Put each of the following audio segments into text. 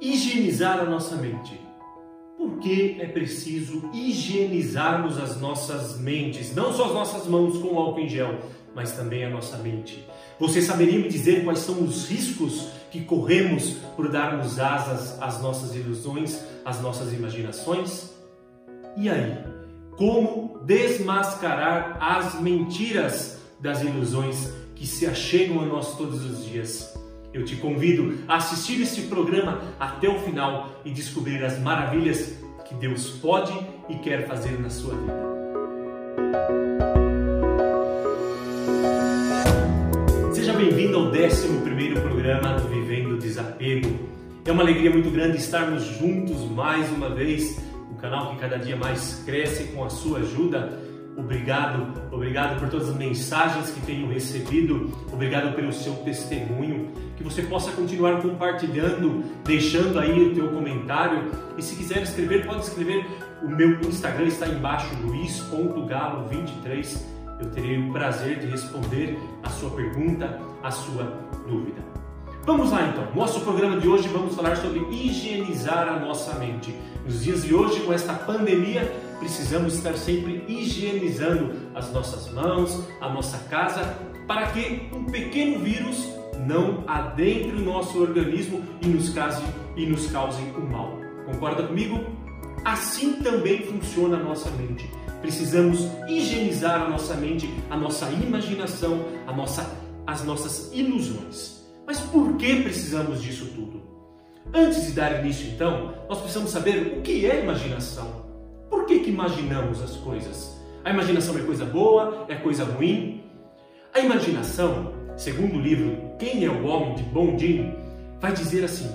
higienizar a nossa mente. Por que é preciso higienizarmos as nossas mentes? Não só as nossas mãos com álcool em gel, mas também a nossa mente. Você saberia me dizer quais são os riscos que corremos por darmos asas às nossas ilusões, às nossas imaginações? E aí, como desmascarar as mentiras das ilusões que se achegam a nós todos os dias? Eu te convido a assistir este programa até o final e descobrir as maravilhas que Deus pode e quer fazer na sua vida. Seja bem-vindo ao 11 programa do Vivendo Desapego. É uma alegria muito grande estarmos juntos mais uma vez, um canal que cada dia mais cresce com a sua ajuda Obrigado, obrigado por todas as mensagens que tenho recebido, obrigado pelo seu testemunho, que você possa continuar compartilhando, deixando aí o teu comentário e se quiser escrever, pode escrever. O meu Instagram está embaixo, luiz.galo23. Eu terei o prazer de responder a sua pergunta, a sua dúvida. Vamos lá então. Nosso programa de hoje vamos falar sobre higienizar a nossa mente. Nos dias de hoje, com esta pandemia, precisamos estar sempre higienizando as nossas mãos, a nossa casa, para que um pequeno vírus não adentre o nosso organismo e nos cause e nos cause o mal. Concorda comigo? Assim também funciona a nossa mente. Precisamos higienizar a nossa mente, a nossa imaginação, a nossa, as nossas ilusões. Mas por que precisamos disso tudo? Antes de dar início, então, nós precisamos saber o que é imaginação. Por que, que imaginamos as coisas? A imaginação é coisa boa? É coisa ruim? A imaginação, segundo o livro Quem é o Homem de Bondin, vai dizer assim: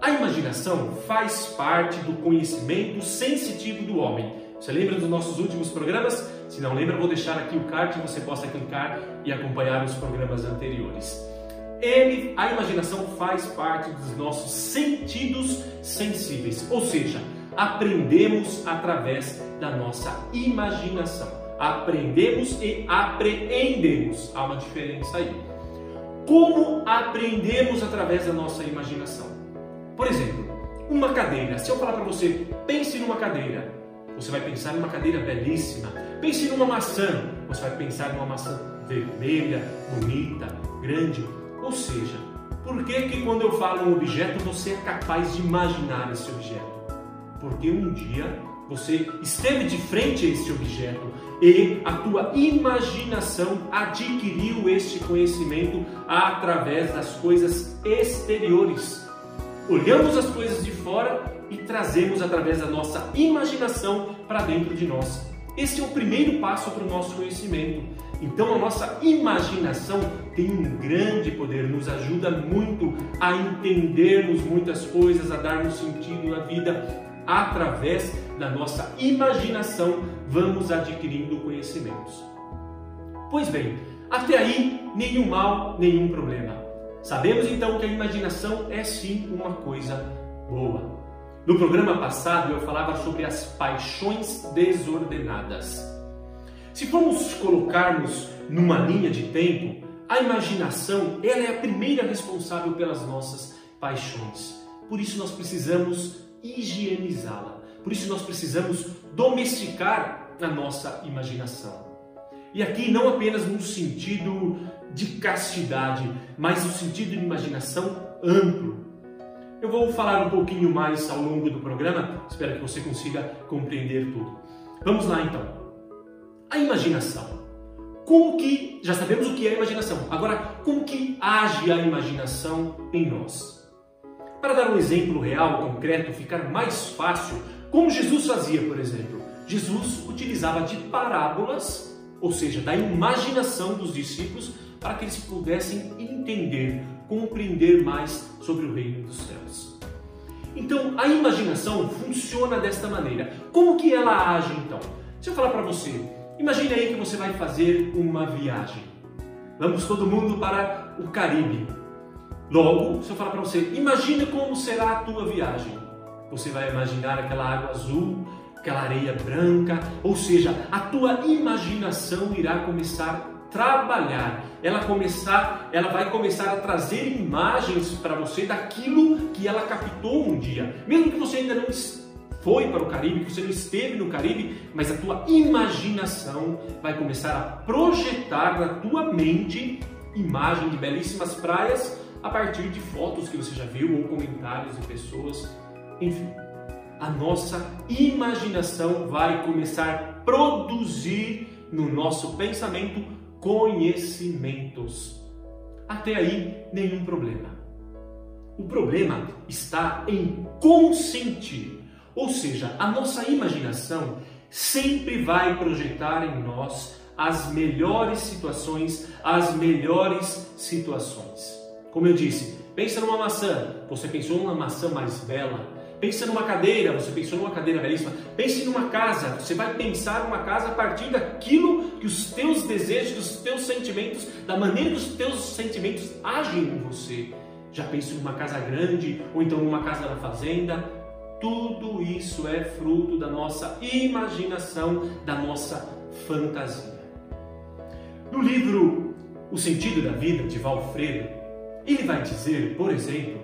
a imaginação faz parte do conhecimento sensitivo do homem. Você lembra dos nossos últimos programas? Se não lembra, vou deixar aqui o card e você possa clicar e acompanhar os programas anteriores. Ele, a imaginação faz parte dos nossos sentidos sensíveis, ou seja, aprendemos através da nossa imaginação. Aprendemos e apreendemos. Há uma diferença aí. Como aprendemos através da nossa imaginação? Por exemplo, uma cadeira. Se eu falar para você, pense numa cadeira, você vai pensar numa cadeira belíssima. Pense numa maçã, você vai pensar numa maçã vermelha, bonita, grande. Ou seja, por que que quando eu falo um objeto você é capaz de imaginar esse objeto? porque um dia você esteve de frente a este objeto e a tua imaginação adquiriu este conhecimento através das coisas exteriores. Olhamos as coisas de fora e trazemos através da nossa imaginação para dentro de nós. Esse é o primeiro passo para o nosso conhecimento. Então a nossa imaginação tem um grande poder, nos ajuda muito a entendermos muitas coisas, a darmos sentido à vida através da nossa imaginação, vamos adquirindo conhecimentos. Pois bem, até aí nenhum mal, nenhum problema. Sabemos então que a imaginação é sim uma coisa boa. No programa passado eu falava sobre as paixões desordenadas. Se formos colocarmos numa linha de tempo, a imaginação ela é a primeira responsável pelas nossas paixões. Por isso nós precisamos higienizá-la. Por isso nós precisamos domesticar a nossa imaginação. E aqui não apenas no sentido de castidade, mas no sentido de imaginação amplo. Eu vou falar um pouquinho mais ao longo do programa, espero que você consiga compreender tudo. Vamos lá então. A imaginação. Como que, já sabemos o que é a imaginação, agora como que age a imaginação em nós? Para dar um exemplo real, concreto, ficar mais fácil, como Jesus fazia, por exemplo. Jesus utilizava de parábolas, ou seja, da imaginação dos discípulos, para que eles pudessem entender, compreender mais sobre o reino dos céus. Então, a imaginação funciona desta maneira. Como que ela age então? Se eu falar para você, imagine aí que você vai fazer uma viagem. Vamos todo mundo para o Caribe. Logo, se eu falar para você, imagine como será a tua viagem. Você vai imaginar aquela água azul, aquela areia branca, ou seja, a tua imaginação irá começar trabalhar, ela começar, ela vai começar a trazer imagens para você daquilo que ela captou um dia. Mesmo que você ainda não foi para o Caribe, que você não esteve no Caribe, mas a tua imaginação vai começar a projetar na tua mente imagem de belíssimas praias a partir de fotos que você já viu ou comentários de pessoas, enfim. A nossa imaginação vai começar a produzir no nosso pensamento conhecimentos. Até aí, nenhum problema. O problema está em consentir, ou seja, a nossa imaginação sempre vai projetar em nós as melhores situações, as melhores situações. Como eu disse, pensa numa maçã, você pensou numa maçã mais bela, Pensa numa cadeira, você pensou numa cadeira belíssima. Pense numa casa, você vai pensar numa casa a partir daquilo que os teus desejos, dos teus sentimentos, da maneira que os teus sentimentos agem em você. Já pense numa casa grande ou então numa casa da fazenda. Tudo isso é fruto da nossa imaginação, da nossa fantasia. No livro O Sentido da Vida, de Valfredo, ele vai dizer, por exemplo,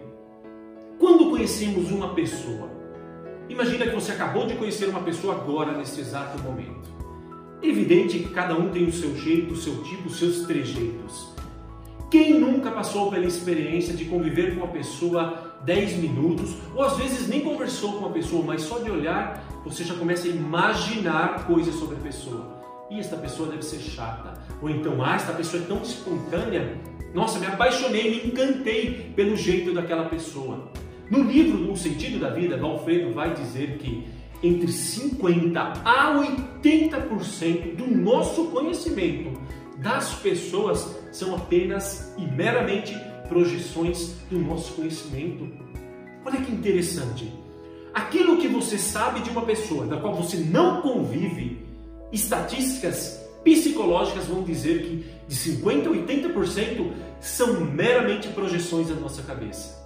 conhecemos uma pessoa, imagina que você acabou de conhecer uma pessoa agora, nesse exato momento. Evidente que cada um tem o seu jeito, o seu tipo, os seus trejeitos. Quem nunca passou pela experiência de conviver com uma pessoa 10 minutos, ou às vezes nem conversou com uma pessoa, mas só de olhar você já começa a imaginar coisas sobre a pessoa. E esta pessoa deve ser chata. Ou então, ah, esta pessoa é tão espontânea. Nossa, me apaixonei, me encantei pelo jeito daquela pessoa. No livro O Sentido da Vida, Valfredo vai dizer que entre 50 a 80% do nosso conhecimento das pessoas são apenas e meramente projeções do nosso conhecimento. Olha que interessante. Aquilo que você sabe de uma pessoa da qual você não convive, estatísticas psicológicas vão dizer que de 50 a 80% são meramente projeções da nossa cabeça.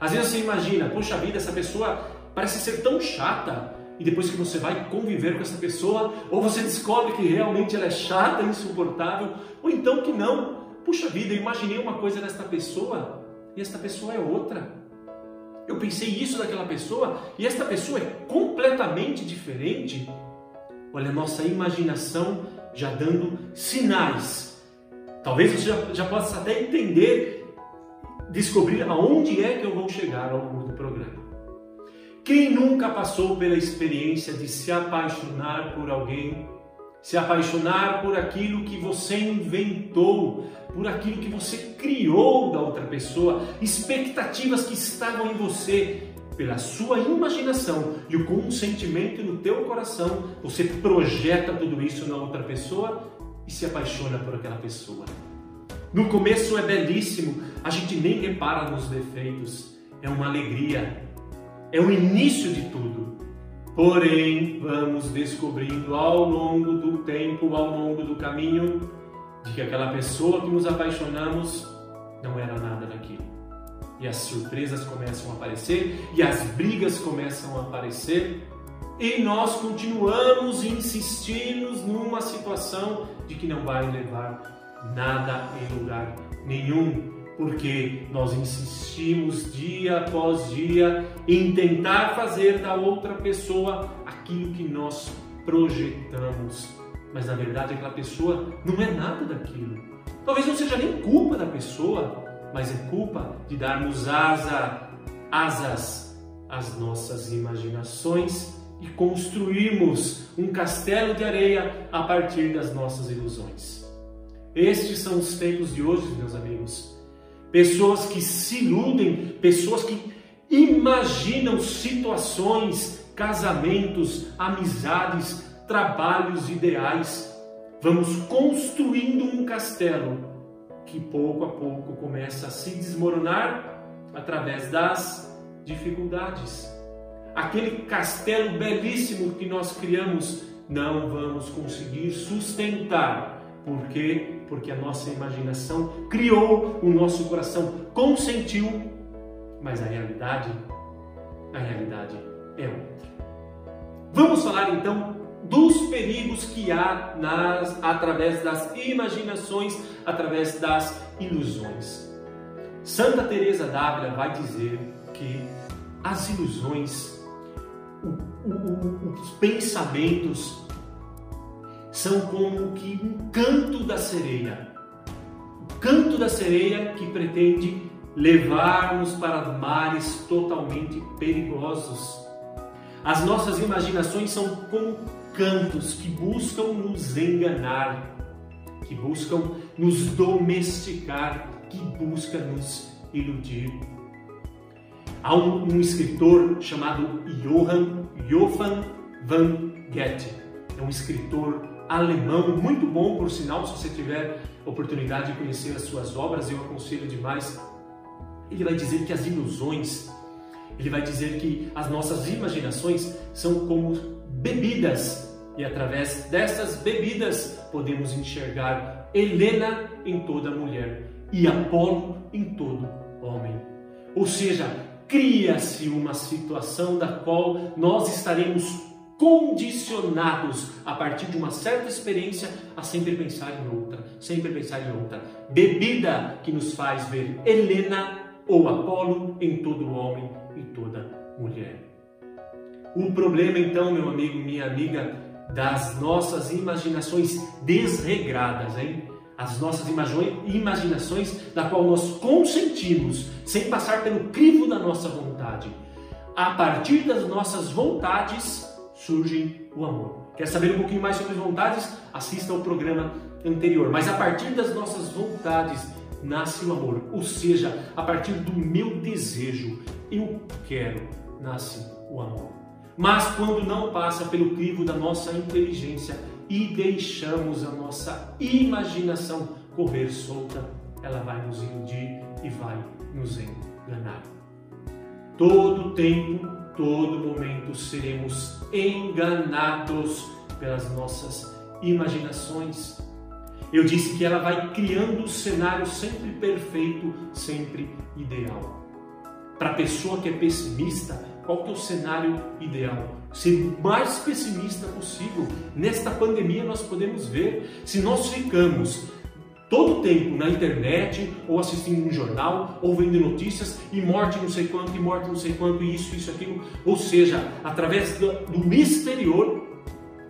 Às vezes você imagina, poxa vida, essa pessoa parece ser tão chata, e depois que você vai conviver com essa pessoa, ou você descobre que realmente ela é chata, insuportável, ou então que não. Puxa vida, eu imaginei uma coisa desta pessoa e esta pessoa é outra. Eu pensei isso daquela pessoa e esta pessoa é completamente diferente. Olha, a nossa imaginação já dando sinais. Talvez você já, já possa até entender descobrir aonde é que eu vou chegar ao longo do programa. Quem nunca passou pela experiência de se apaixonar por alguém, se apaixonar por aquilo que você inventou, por aquilo que você criou da outra pessoa, expectativas que estavam em você, pela sua imaginação e o consentimento no teu coração, você projeta tudo isso na outra pessoa e se apaixona por aquela pessoa. No começo é belíssimo, a gente nem repara nos defeitos, é uma alegria, é o início de tudo. Porém, vamos descobrindo ao longo do tempo, ao longo do caminho, de que aquela pessoa que nos apaixonamos não era nada daquilo. E as surpresas começam a aparecer, e as brigas começam a aparecer, e nós continuamos insistindo numa situação de que não vai levar nada em lugar nenhum, porque nós insistimos dia após dia em tentar fazer da outra pessoa aquilo que nós projetamos. Mas na verdade aquela pessoa não é nada daquilo. Talvez não seja nem culpa da pessoa, mas é culpa de darmos asa, asas às nossas imaginações e construirmos um castelo de areia a partir das nossas ilusões. Estes são os tempos de hoje, meus amigos. Pessoas que se iludem, pessoas que imaginam situações, casamentos, amizades, trabalhos ideais. Vamos construindo um castelo que pouco a pouco começa a se desmoronar através das dificuldades. Aquele castelo belíssimo que nós criamos, não vamos conseguir sustentar por quê? Porque a nossa imaginação criou, o nosso coração consentiu, mas a realidade, a realidade é outra. Vamos falar então dos perigos que há nas, através das imaginações, através das ilusões. Santa Teresa d'Ávila vai dizer que as ilusões, o, o, os pensamentos são como que um canto da sereia. O canto da sereia que pretende levar-nos para mares totalmente perigosos. As nossas imaginações são como cantos que buscam nos enganar, que buscam nos domesticar, que buscam nos iludir. Há um, um escritor chamado Johann Johann van Goethe. É um escritor alemão muito bom, por sinal, se você tiver oportunidade de conhecer as suas obras, eu aconselho demais. Ele vai dizer que as ilusões, ele vai dizer que as nossas imaginações são como bebidas e através dessas bebidas podemos enxergar Helena em toda mulher e Apolo em todo homem. Ou seja, cria-se uma situação da qual nós estaremos condicionados a partir de uma certa experiência a sempre pensar em outra, sempre pensar em outra. Bebida que nos faz ver Helena ou Apolo em todo homem e toda mulher. O problema então, meu amigo, minha amiga, das nossas imaginações desregradas, hein? As nossas imaginações da qual nós consentimos sem passar pelo crivo da nossa vontade. A partir das nossas vontades surge o amor. Quer saber um pouquinho mais sobre vontades? Assista ao programa anterior. Mas a partir das nossas vontades nasce o amor. Ou seja, a partir do meu desejo, eu quero, nasce o amor. Mas quando não passa pelo crivo da nossa inteligência e deixamos a nossa imaginação correr solta, ela vai nos iludir e vai nos enganar. Todo tempo, todo momento seremos enganados pelas nossas imaginações. Eu disse que ela vai criando o cenário sempre perfeito, sempre ideal. Para a pessoa que é pessimista, qual que é o cenário ideal? Ser o mais pessimista possível. Nesta pandemia nós podemos ver se nós ficamos todo tempo na internet, ou assistindo um jornal, ou vendo notícias, e morte não sei quanto, e morte não sei quanto, e isso, isso, aquilo. Ou seja, através do, do exterior,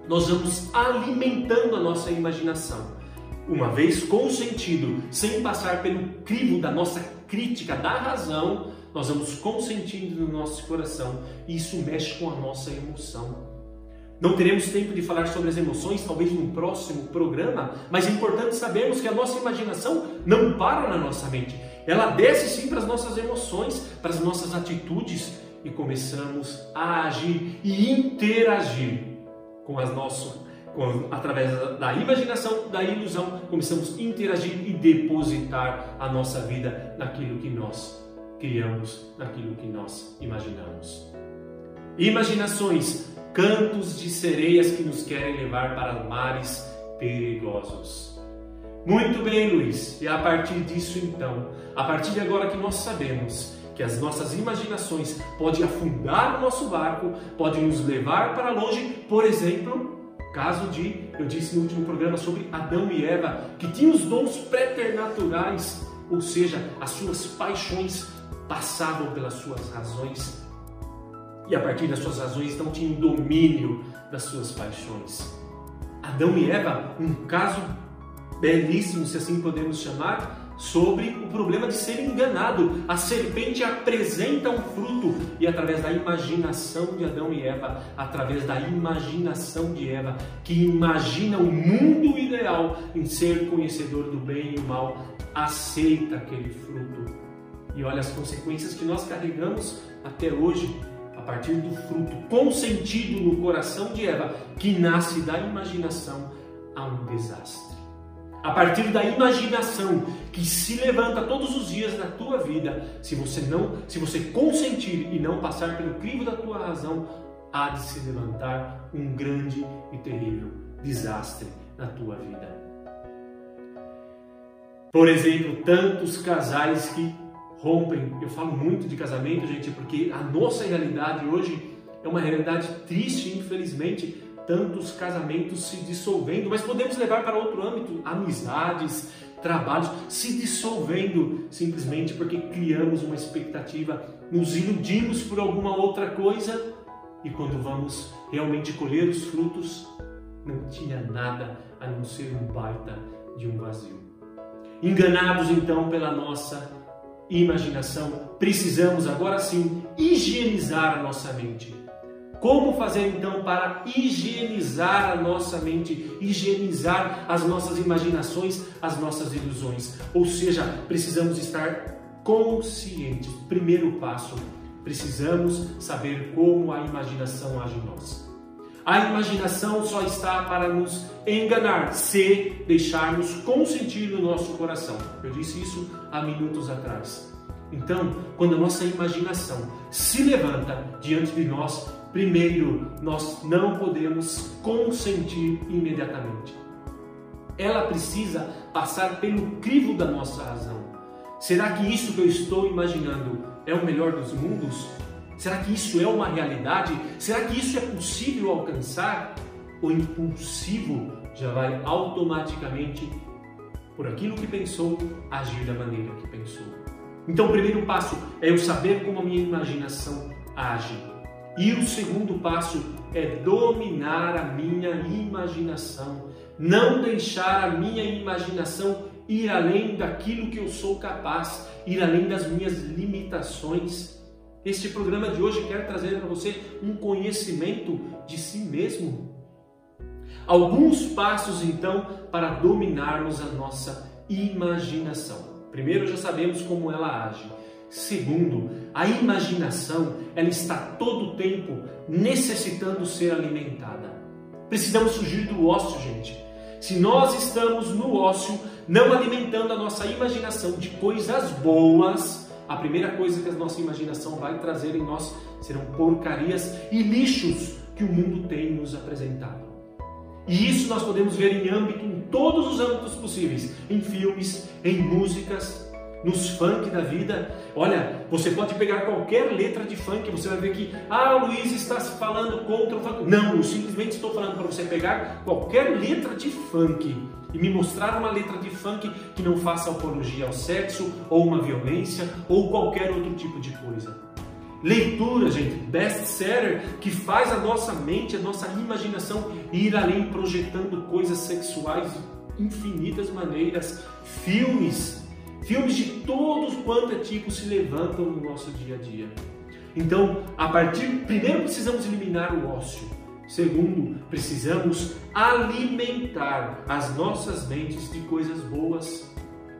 nós vamos alimentando a nossa imaginação. Uma vez consentido, sem passar pelo crivo da nossa crítica da razão, nós vamos consentindo no nosso coração e isso mexe com a nossa emoção. Não teremos tempo de falar sobre as emoções, talvez no próximo programa, mas é importante sabermos que a nossa imaginação não para na nossa mente. Ela desce sim para as nossas emoções, para as nossas atitudes e começamos a agir e interagir com as nossas através da imaginação, da ilusão, começamos a interagir e depositar a nossa vida naquilo que nós criamos naquilo que nós imaginamos. Imaginações, cantos de sereias que nos querem levar para mares perigosos. Muito bem, Luiz. E a partir disso, então, a partir de agora que nós sabemos que as nossas imaginações podem afundar o nosso barco, podem nos levar para longe, por exemplo, caso de, eu disse no último programa sobre Adão e Eva, que tinham os dons preternaturais, ou seja, as suas paixões passavam pelas suas razões e a partir das suas razões não tinham domínio das suas paixões. Adão e Eva, um caso belíssimo, se assim podemos chamar, sobre o problema de ser enganado. A serpente apresenta um fruto e através da imaginação de Adão e Eva, através da imaginação de Eva, que imagina o mundo ideal em ser conhecedor do bem e o mal, aceita aquele fruto e olha as consequências que nós carregamos até hoje, partir do fruto consentido no coração de Eva, que nasce da imaginação a um desastre. A partir da imaginação que se levanta todos os dias na tua vida, se você não, se você consentir e não passar pelo crivo da tua razão, há de se levantar um grande e terrível desastre na tua vida. Por exemplo, tantos casais que rompem. Eu falo muito de casamento, gente, porque a nossa realidade hoje é uma realidade triste, infelizmente. tantos casamentos se dissolvendo, mas podemos levar para outro âmbito, amizades, trabalhos se dissolvendo simplesmente porque criamos uma expectativa, nos iludimos por alguma outra coisa e quando vamos realmente colher os frutos, não tinha nada a não ser um baita de um vazio. Enganados então pela nossa imaginação, precisamos agora sim higienizar a nossa mente. Como fazer então para higienizar a nossa mente, higienizar as nossas imaginações, as nossas ilusões? Ou seja, precisamos estar conscientes. Primeiro passo, precisamos saber como a imaginação age em nós. A imaginação só está para nos enganar se deixarmos consentir no nosso coração. Eu disse isso há minutos atrás. Então, quando a nossa imaginação se levanta diante de nós, primeiro nós não podemos consentir imediatamente. Ela precisa passar pelo crivo da nossa razão. Será que isso que eu estou imaginando é o melhor dos mundos? Será que isso é uma realidade? Será que isso é possível alcançar? O impulsivo já vai automaticamente, por aquilo que pensou, agir da maneira que pensou. Então, o primeiro passo é eu saber como a minha imaginação age. E o segundo passo é dominar a minha imaginação, não deixar a minha imaginação ir além daquilo que eu sou capaz, ir além das minhas limitações. Este programa de hoje quer trazer para você um conhecimento de si mesmo. Alguns passos então para dominarmos a nossa imaginação. Primeiro, já sabemos como ela age. Segundo, a imaginação ela está todo o tempo necessitando ser alimentada. Precisamos fugir do ócio, gente. Se nós estamos no ócio, não alimentando a nossa imaginação de coisas boas, a primeira coisa que a nossa imaginação vai trazer em nós serão porcarias e lixos que o mundo tem nos apresentado. E isso nós podemos ver em âmbito, em todos os âmbitos possíveis, em filmes, em músicas, nos funk da vida. Olha, você pode pegar qualquer letra de funk, você vai ver que, ah, Luiz está falando contra o funk. Não, eu simplesmente estou falando para você pegar qualquer letra de funk e me mostrar uma letra de funk que não faça apologia ao sexo, ou uma violência, ou qualquer outro tipo de coisa. Leitura, gente, best-seller que faz a nossa mente, a nossa imaginação ir além, projetando coisas sexuais de infinitas maneiras. Filmes, filmes de todos quanto é tipo se levantam no nosso dia a dia. Então, a partir, primeiro precisamos eliminar o ócio. Segundo, precisamos alimentar as nossas mentes de coisas boas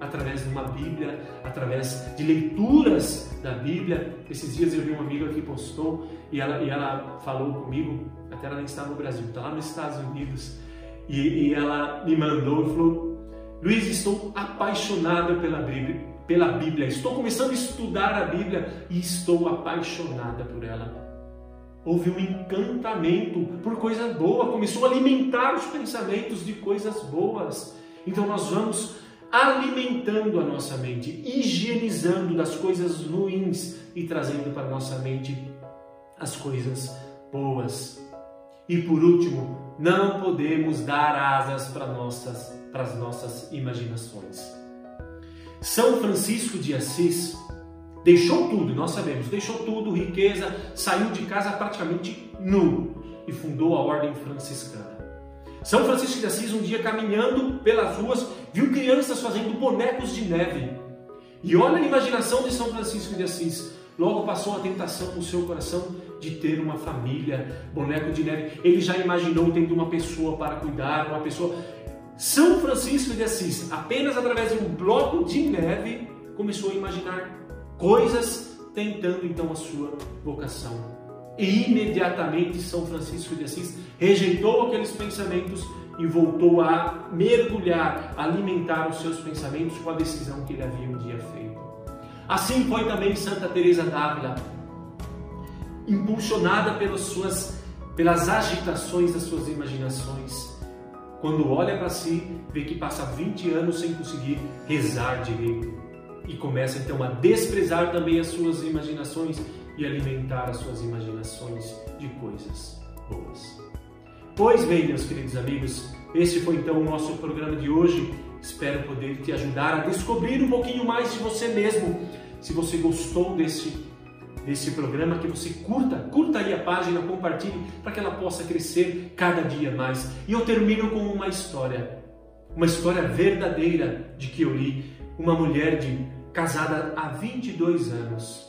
através de uma Bíblia, através de leituras da Bíblia. Esses dias eu vi uma amiga que postou e ela, e ela falou comigo, até ela nem está no Brasil, está lá nos Estados Unidos, e, e ela me mandou e falou: Luiz, estou apaixonada pela Bíblia, pela Bíblia, estou começando a estudar a Bíblia e estou apaixonada por ela houve um encantamento por coisa boa, começou a alimentar os pensamentos de coisas boas. Então nós vamos alimentando a nossa mente, higienizando das coisas ruins e trazendo para a nossa mente as coisas boas. E por último, não podemos dar asas para, nossas, para as nossas imaginações. São Francisco de Assis Deixou tudo, nós sabemos, deixou tudo, riqueza, saiu de casa praticamente nu e fundou a ordem franciscana. São Francisco de Assis, um dia caminhando pelas ruas, viu crianças fazendo bonecos de neve. E olha a imaginação de São Francisco de Assis. Logo passou a tentação no seu coração de ter uma família, boneco de neve. Ele já imaginou tendo uma pessoa para cuidar, uma pessoa. São Francisco de Assis, apenas através de um bloco de neve, começou a imaginar coisas tentando então a sua vocação. E imediatamente São Francisco de Assis rejeitou aqueles pensamentos e voltou a mergulhar, alimentar os seus pensamentos com a decisão que ele havia um dia feito. Assim foi também Santa Teresa d'Ávila, impulsionada pelas suas pelas agitações das suas imaginações. Quando olha para si, vê que passa 20 anos sem conseguir rezar direito e começa então a desprezar também as suas imaginações e alimentar as suas imaginações de coisas boas. Pois bem, meus queridos amigos, esse foi então o nosso programa de hoje. Espero poder te ajudar a descobrir um pouquinho mais de você mesmo. Se você gostou desse, desse programa, que você curta, curta aí a página, compartilhe para que ela possa crescer cada dia mais. E eu termino com uma história, uma história verdadeira de que eu li. Uma mulher de casada há 22 anos.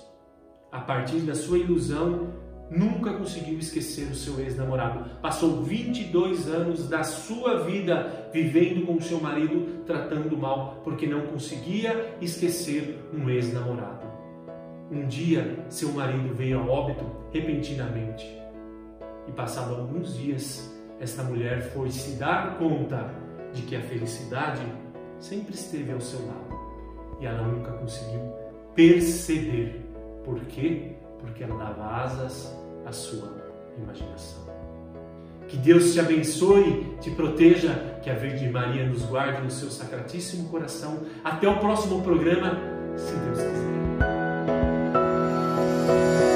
A partir da sua ilusão, nunca conseguiu esquecer o seu ex-namorado. Passou 22 anos da sua vida vivendo com o seu marido, tratando mal, porque não conseguia esquecer um ex-namorado. Um dia, seu marido veio a óbito repentinamente. E passado alguns dias, esta mulher foi se dar conta de que a felicidade sempre esteve ao seu lado. E ela nunca conseguiu perceber. Por quê? Porque ela dava asas a sua imaginação. Que Deus te abençoe, te proteja, que a Virgem Maria nos guarde no seu sacratíssimo coração. Até o próximo programa, se Deus quiser. Thank you.